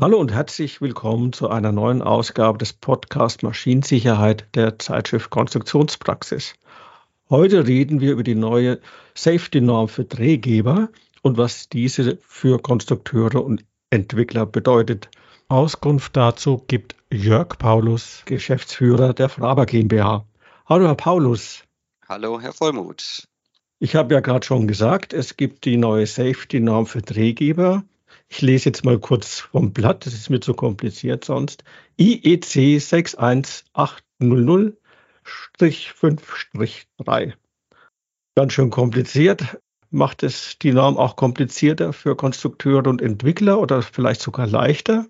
Hallo und herzlich willkommen zu einer neuen Ausgabe des Podcast Maschinensicherheit der Zeitschrift Konstruktionspraxis. Heute reden wir über die neue Safety-Norm für Drehgeber und was diese für Konstrukteure und Entwickler bedeutet. Auskunft dazu gibt Jörg Paulus, Geschäftsführer der Fraber GmbH. Hallo, Herr Paulus. Hallo, Herr Vollmuth. Ich habe ja gerade schon gesagt, es gibt die neue Safety-Norm für Drehgeber ich lese jetzt mal kurz vom Blatt, das ist mir zu kompliziert sonst. IEC 61800-5-3. Ganz schön kompliziert. Macht es die Norm auch komplizierter für Konstrukteure und Entwickler oder vielleicht sogar leichter?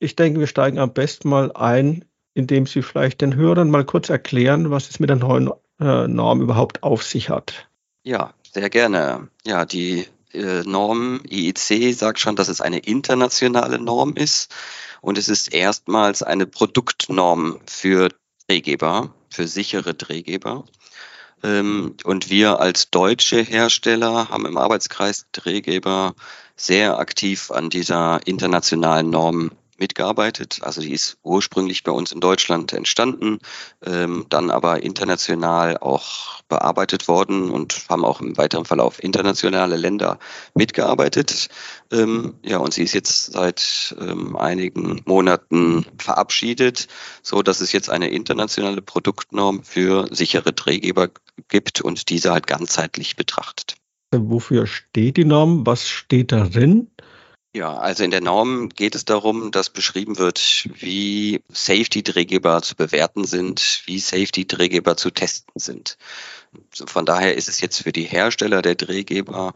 Ich denke, wir steigen am besten mal ein, indem Sie vielleicht den Hörern mal kurz erklären, was es mit der neuen äh, Norm überhaupt auf sich hat. Ja, sehr gerne. Ja, die äh, Norm IEC sagt schon, dass es eine internationale Norm ist und es ist erstmals eine Produktnorm für Drehgeber, für sichere Drehgeber. Ähm, und wir als deutsche Hersteller haben im Arbeitskreis Drehgeber sehr aktiv an dieser internationalen Norm mitgearbeitet. Also die ist ursprünglich bei uns in Deutschland entstanden, ähm, dann aber international auch bearbeitet worden und haben auch im weiteren Verlauf internationale Länder mitgearbeitet. Ähm, ja, und sie ist jetzt seit ähm, einigen Monaten verabschiedet, so dass es jetzt eine internationale Produktnorm für sichere Drehgeber gibt und diese halt ganzheitlich betrachtet. Wofür steht die Norm? Was steht darin? Ja, also in der Norm geht es darum, dass beschrieben wird, wie Safety-Drehgeber zu bewerten sind, wie Safety-Drehgeber zu testen sind. Von daher ist es jetzt für die Hersteller der Drehgeber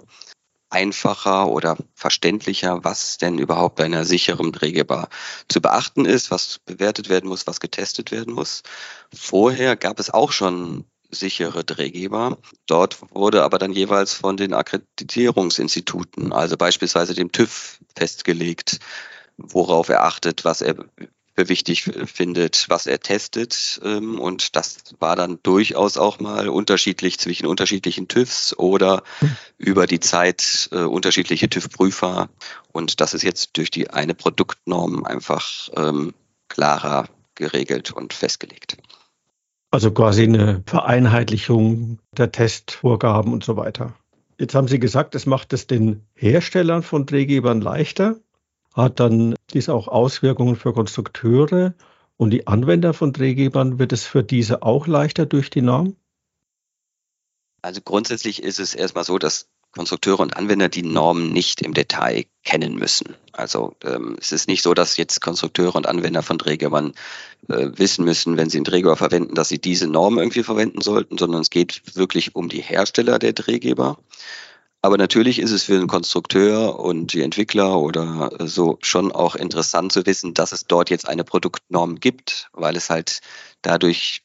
einfacher oder verständlicher, was denn überhaupt bei einer sicheren Drehgeber zu beachten ist, was bewertet werden muss, was getestet werden muss. Vorher gab es auch schon sichere Drehgeber. Dort wurde aber dann jeweils von den Akkreditierungsinstituten, also beispielsweise dem TÜV, festgelegt, worauf er achtet, was er für wichtig findet, was er testet. Ähm, und das war dann durchaus auch mal unterschiedlich zwischen unterschiedlichen TÜVs oder über die Zeit äh, unterschiedliche TÜV-Prüfer. Und das ist jetzt durch die eine Produktnorm einfach ähm, klarer geregelt und festgelegt. Also quasi eine Vereinheitlichung der Testvorgaben und so weiter. Jetzt haben Sie gesagt, es macht es den Herstellern von Drehgebern leichter. Hat dann dies auch Auswirkungen für Konstrukteure und die Anwender von Drehgebern? Wird es für diese auch leichter durch die Norm? Also grundsätzlich ist es erstmal so, dass Konstrukteure und Anwender die Normen nicht im Detail kennen müssen. Also ähm, es ist nicht so, dass jetzt Konstrukteure und Anwender von Drehgebern äh, wissen müssen, wenn sie einen Drehgeber verwenden, dass sie diese Norm irgendwie verwenden sollten, sondern es geht wirklich um die Hersteller der Drehgeber. Aber natürlich ist es für den Konstrukteur und die Entwickler oder so schon auch interessant zu wissen, dass es dort jetzt eine Produktnorm gibt, weil es halt dadurch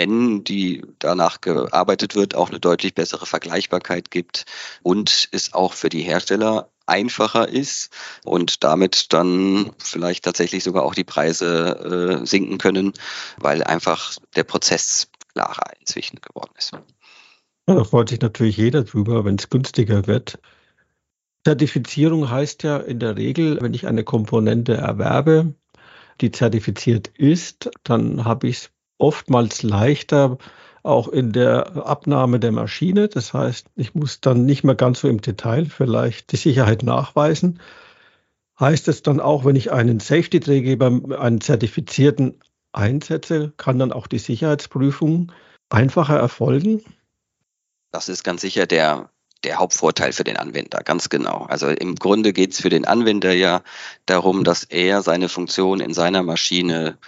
wenn die danach gearbeitet wird, auch eine deutlich bessere Vergleichbarkeit gibt und es auch für die Hersteller einfacher ist und damit dann vielleicht tatsächlich sogar auch die Preise äh, sinken können, weil einfach der Prozess klarer inzwischen geworden ist. Ja, da freut sich natürlich jeder drüber, wenn es günstiger wird. Zertifizierung heißt ja in der Regel, wenn ich eine Komponente erwerbe, die zertifiziert ist, dann habe ich es oftmals leichter auch in der Abnahme der Maschine. Das heißt, ich muss dann nicht mehr ganz so im Detail vielleicht die Sicherheit nachweisen. Heißt es dann auch, wenn ich einen Safety-Drehgeber, einen zertifizierten einsetze, kann dann auch die Sicherheitsprüfung einfacher erfolgen? Das ist ganz sicher der, der Hauptvorteil für den Anwender, ganz genau. Also im Grunde geht es für den Anwender ja darum, dass er seine Funktion in seiner Maschine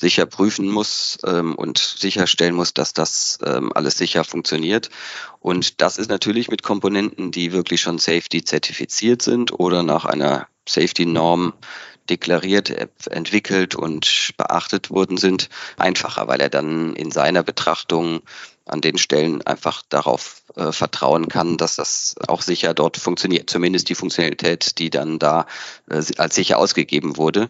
sicher prüfen muss ähm, und sicherstellen muss, dass das ähm, alles sicher funktioniert. Und das ist natürlich mit Komponenten, die wirklich schon Safety zertifiziert sind oder nach einer Safety-Norm deklariert, entwickelt und beachtet worden sind, einfacher, weil er dann in seiner Betrachtung an den Stellen einfach darauf äh, vertrauen kann, dass das auch sicher dort funktioniert. Zumindest die Funktionalität, die dann da äh, als sicher ausgegeben wurde.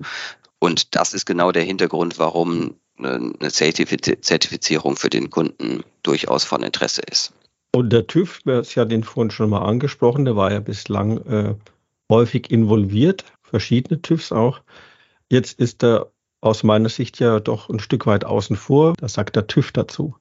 Und das ist genau der Hintergrund, warum eine Zertifizierung für den Kunden durchaus von Interesse ist. Und der TÜV, Sie hatten ihn vorhin schon mal angesprochen, der war ja bislang äh, häufig involviert. verschiedene TÜVs auch. Jetzt ist er aus meiner Sicht ja doch ein Stück weit außen vor. Das sagt der TÜV dazu.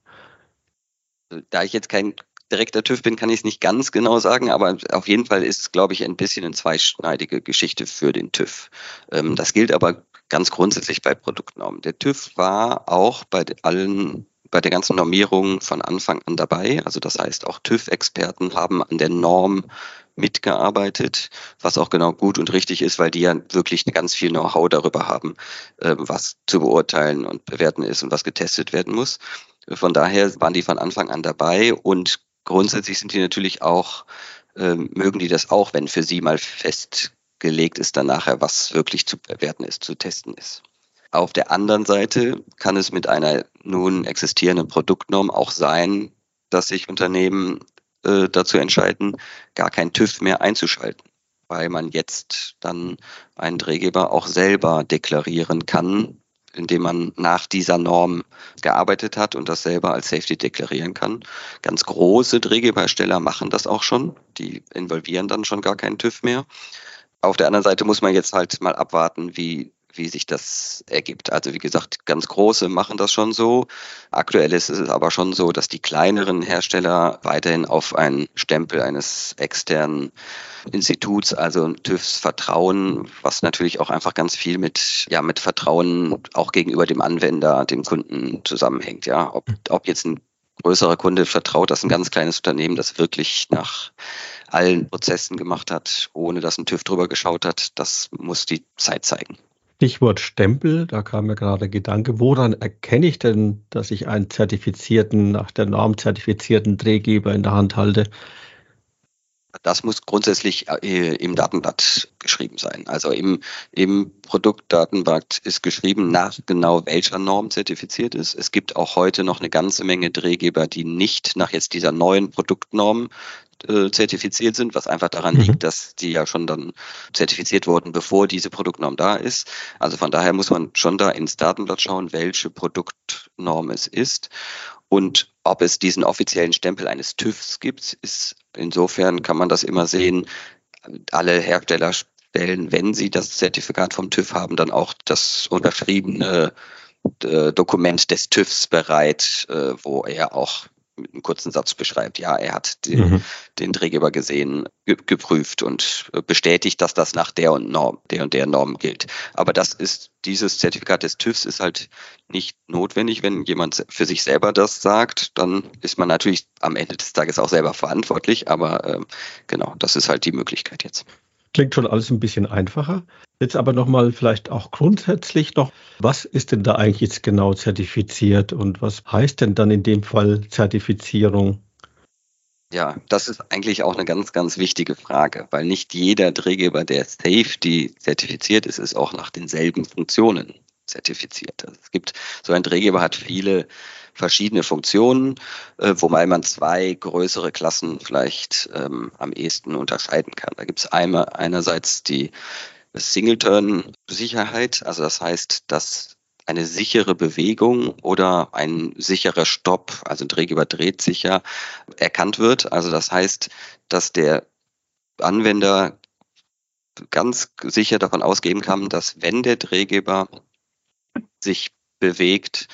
Da ich jetzt kein direkter TÜV bin, kann ich es nicht ganz genau sagen, aber auf jeden Fall ist es, glaube ich, ein bisschen eine zweischneidige Geschichte für den TÜV. Ähm, das gilt aber ganz grundsätzlich bei Produktnormen. Der TÜV war auch bei allen bei der ganzen Normierung von Anfang an dabei. Also das heißt, auch TÜV-Experten haben an der Norm mitgearbeitet, was auch genau gut und richtig ist, weil die ja wirklich ganz viel Know-how darüber haben, äh, was zu beurteilen und bewerten ist und was getestet werden muss. Von daher waren die von Anfang an dabei und grundsätzlich sind die natürlich auch, äh, mögen die das auch, wenn für sie mal festgelegt ist dann nachher, was wirklich zu bewerten ist, zu testen ist. Auf der anderen Seite kann es mit einer nun existierenden Produktnorm auch sein, dass sich Unternehmen äh, dazu entscheiden, gar kein TÜV mehr einzuschalten, weil man jetzt dann einen Drehgeber auch selber deklarieren kann, indem man nach dieser Norm gearbeitet hat und das selber als Safety deklarieren kann. Ganz große Drehgeberhersteller machen das auch schon. Die involvieren dann schon gar keinen TÜV mehr. Auf der anderen Seite muss man jetzt halt mal abwarten, wie wie sich das ergibt. Also wie gesagt, ganz große machen das schon so. Aktuell ist es aber schon so, dass die kleineren Hersteller weiterhin auf einen Stempel eines externen Instituts, also TÜVs vertrauen, was natürlich auch einfach ganz viel mit, ja, mit Vertrauen auch gegenüber dem Anwender, dem Kunden zusammenhängt. Ja, ob, ob jetzt ein größerer Kunde vertraut, dass ein ganz kleines Unternehmen das wirklich nach allen Prozessen gemacht hat, ohne dass ein TÜV drüber geschaut hat, das muss die Zeit zeigen. Stichwort Stempel, da kam mir gerade der Gedanke, woran erkenne ich denn, dass ich einen zertifizierten, nach der Norm zertifizierten Drehgeber in der Hand halte? Das muss grundsätzlich äh, im Datenblatt geschrieben sein. Also im, im Produktdatenblatt ist geschrieben, nach genau welcher Norm zertifiziert ist. Es gibt auch heute noch eine ganze Menge Drehgeber, die nicht nach jetzt dieser neuen Produktnorm äh, zertifiziert sind, was einfach daran mhm. liegt, dass die ja schon dann zertifiziert wurden, bevor diese Produktnorm da ist. Also von daher muss man schon da ins Datenblatt schauen, welche Produktnorm es ist. Und ob es diesen offiziellen Stempel eines TÜVs gibt, ist insofern kann man das immer sehen. Alle Hersteller stellen, wenn sie das Zertifikat vom TÜV haben, dann auch das unterschriebene äh, Dokument des TÜVs bereit, äh, wo er auch mit einem kurzen Satz beschreibt, ja, er hat den, mhm. den Drehgeber gesehen, ge geprüft und bestätigt, dass das nach der und Norm, der und der Norm gilt. Aber das ist, dieses Zertifikat des TÜVs ist halt nicht notwendig, wenn jemand für sich selber das sagt, dann ist man natürlich am Ende des Tages auch selber verantwortlich, aber äh, genau, das ist halt die Möglichkeit jetzt. Klingt schon alles ein bisschen einfacher. Jetzt aber nochmal vielleicht auch grundsätzlich noch, was ist denn da eigentlich jetzt genau zertifiziert und was heißt denn dann in dem Fall Zertifizierung? Ja, das ist eigentlich auch eine ganz, ganz wichtige Frage, weil nicht jeder Drehgeber, der Safety zertifiziert ist, ist auch nach denselben Funktionen zertifiziert. Also es gibt, so ein Drehgeber hat viele verschiedene Funktionen, äh, wobei man zwei größere Klassen vielleicht ähm, am ehesten unterscheiden kann. Da gibt es einmal einerseits die Singleton-Sicherheit, also das heißt, dass eine sichere Bewegung oder ein sicherer Stopp, also Drehgeber dreht sicher, erkannt wird. Also das heißt, dass der Anwender ganz sicher davon ausgehen kann, dass wenn der Drehgeber sich bewegt,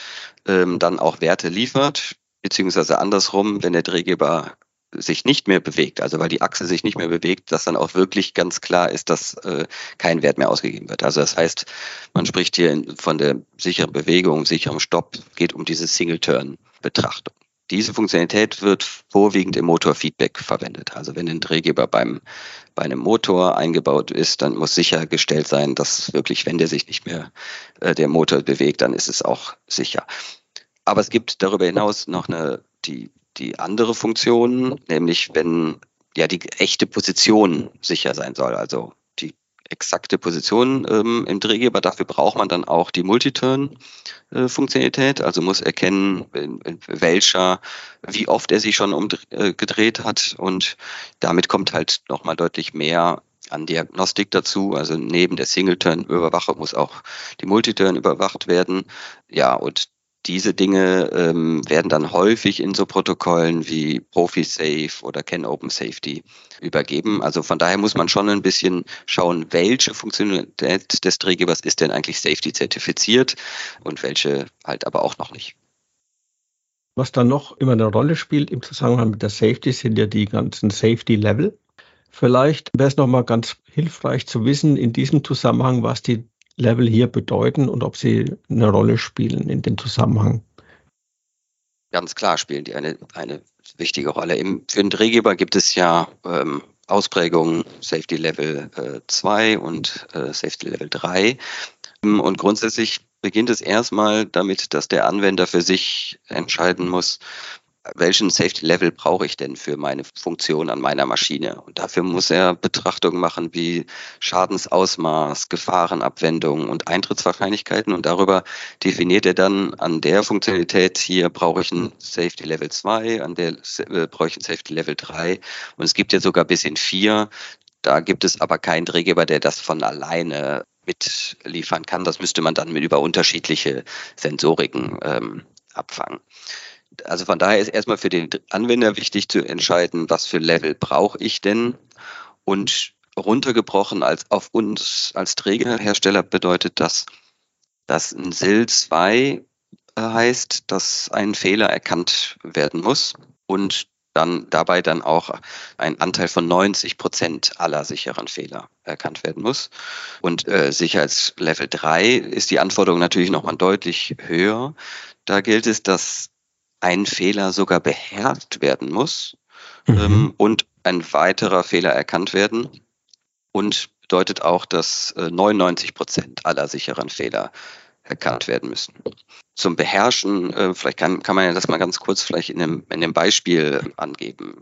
ähm, dann auch Werte liefert, beziehungsweise andersrum, wenn der Drehgeber sich nicht mehr bewegt, also weil die Achse sich nicht mehr bewegt, dass dann auch wirklich ganz klar ist, dass äh, kein Wert mehr ausgegeben wird. Also das heißt, man spricht hier von der sicheren Bewegung, sicherem Stopp, geht um diese Single-Turn-Betrachtung. Diese Funktionalität wird vorwiegend im Motorfeedback verwendet. Also wenn ein Drehgeber beim, bei einem Motor eingebaut ist, dann muss sichergestellt sein, dass wirklich, wenn der sich nicht mehr äh, der Motor bewegt, dann ist es auch sicher. Aber es gibt darüber hinaus noch eine, die, die andere Funktion, nämlich wenn ja die echte Position sicher sein soll. Also exakte Position ähm, im Drehgeber. Dafür braucht man dann auch die Multiturn-Funktionalität, also muss erkennen, in, in welcher, wie oft er sich schon umgedreht äh, hat und damit kommt halt nochmal deutlich mehr an Diagnostik dazu. Also neben der Singleturn-Überwachung muss auch die Multiturn überwacht werden. Ja, und diese Dinge ähm, werden dann häufig in so Protokollen wie ProfiSafe oder Can Open Safety übergeben. Also von daher muss man schon ein bisschen schauen, welche Funktionalität des Drehgebers ist denn eigentlich Safety zertifiziert und welche halt aber auch noch nicht. Was dann noch immer eine Rolle spielt im Zusammenhang mit der Safety sind ja die ganzen Safety Level. Vielleicht wäre es nochmal ganz hilfreich zu wissen in diesem Zusammenhang, was die Level hier bedeuten und ob sie eine Rolle spielen in dem Zusammenhang. Ganz klar spielen die eine, eine wichtige Rolle. Im, für den Drehgeber gibt es ja ähm, Ausprägungen Safety Level äh, 2 und äh, Safety Level 3. Und grundsätzlich beginnt es erstmal damit, dass der Anwender für sich entscheiden muss, welchen Safety Level brauche ich denn für meine Funktion an meiner Maschine? Und dafür muss er Betrachtungen machen wie Schadensausmaß, Gefahrenabwendung und Eintrittswahrscheinlichkeiten. Und darüber definiert er dann an der Funktionalität, hier brauche ich ein Safety Level 2, an der äh, brauche ich ein Safety Level 3. Und es gibt ja sogar bis in 4. Da gibt es aber keinen Drehgeber, der das von alleine mitliefern kann. Das müsste man dann mit über unterschiedliche Sensoriken ähm, abfangen also von daher ist erstmal für den Anwender wichtig zu entscheiden, was für Level brauche ich denn und runtergebrochen als auf uns als Trägerhersteller bedeutet das, dass ein SIL 2 äh, heißt, dass ein Fehler erkannt werden muss und dann dabei dann auch ein Anteil von 90 Prozent aller sicheren Fehler erkannt werden muss. Und äh, Sicherheitslevel 3 ist die Anforderung natürlich nochmal deutlich höher. Da gilt es, dass ein Fehler sogar beherrscht werden muss mhm. ähm, und ein weiterer Fehler erkannt werden. Und bedeutet auch, dass äh, 99 Prozent aller sicheren Fehler erkannt werden müssen. Zum Beherrschen, äh, vielleicht kann, kann man ja das mal ganz kurz vielleicht in dem, in dem Beispiel angeben.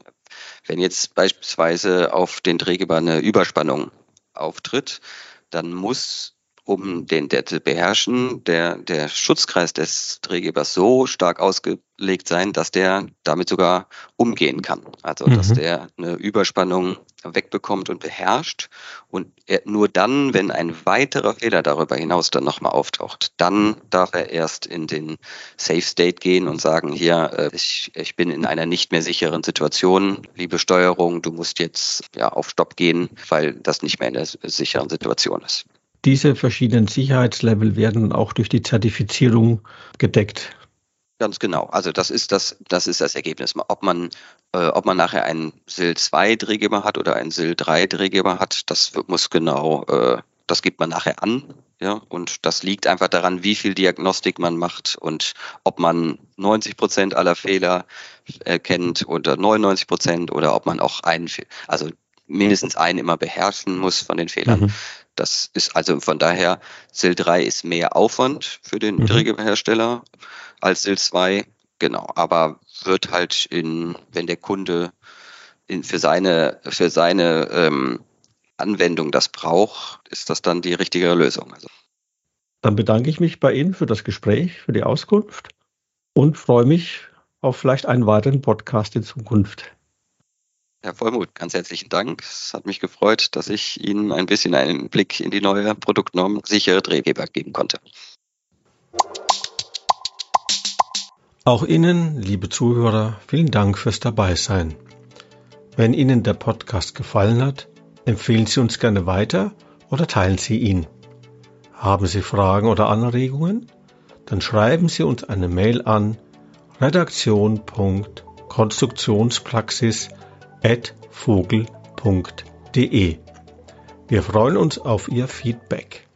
Wenn jetzt beispielsweise auf den Drehgeber eine Überspannung auftritt, dann muss um den der zu beherrschen, der, der Schutzkreis des Drehgebers so stark ausgelegt sein, dass der damit sogar umgehen kann. Also dass mhm. der eine Überspannung wegbekommt und beherrscht. Und er, nur dann, wenn ein weiterer Fehler darüber hinaus dann nochmal auftaucht, dann darf er erst in den Safe State gehen und sagen, hier, äh, ich, ich bin in einer nicht mehr sicheren Situation, liebe Steuerung, du musst jetzt ja auf Stopp gehen, weil das nicht mehr in der sicheren Situation ist. Diese verschiedenen Sicherheitslevel werden auch durch die Zertifizierung gedeckt. Ganz genau. Also das ist das, das ist das Ergebnis. Ob man, äh, ob man nachher einen SIL 2 Drehgeber hat oder einen SIL 3 Drehgeber hat, das muss genau, äh, das gibt man nachher an. Ja, und das liegt einfach daran, wie viel Diagnostik man macht und ob man 90 Prozent aller Fehler erkennt oder 99 Prozent oder ob man auch einen, also mindestens einen immer beherrschen muss von den Fehlern. Mhm. Das ist also von daher, SIL 3 ist mehr Aufwand für den mhm. Drehgeberhersteller als SIL 2, genau, aber wird halt in, wenn der Kunde in, für seine, für seine ähm, Anwendung das braucht, ist das dann die richtige Lösung. Also. Dann bedanke ich mich bei Ihnen für das Gespräch, für die Auskunft und freue mich auf vielleicht einen weiteren Podcast in Zukunft. Herr Vollmuth, ganz herzlichen Dank. Es hat mich gefreut, dass ich Ihnen ein bisschen einen Blick in die neue Produktnorm sichere Drehgeber geben konnte. Auch Ihnen, liebe Zuhörer, vielen Dank fürs Dabeisein. Wenn Ihnen der Podcast gefallen hat, empfehlen Sie uns gerne weiter oder teilen Sie ihn. Haben Sie Fragen oder Anregungen? Dann schreiben Sie uns eine Mail an redaktion.konstruktionspraxis vogel.de. Wir freuen uns auf Ihr Feedback.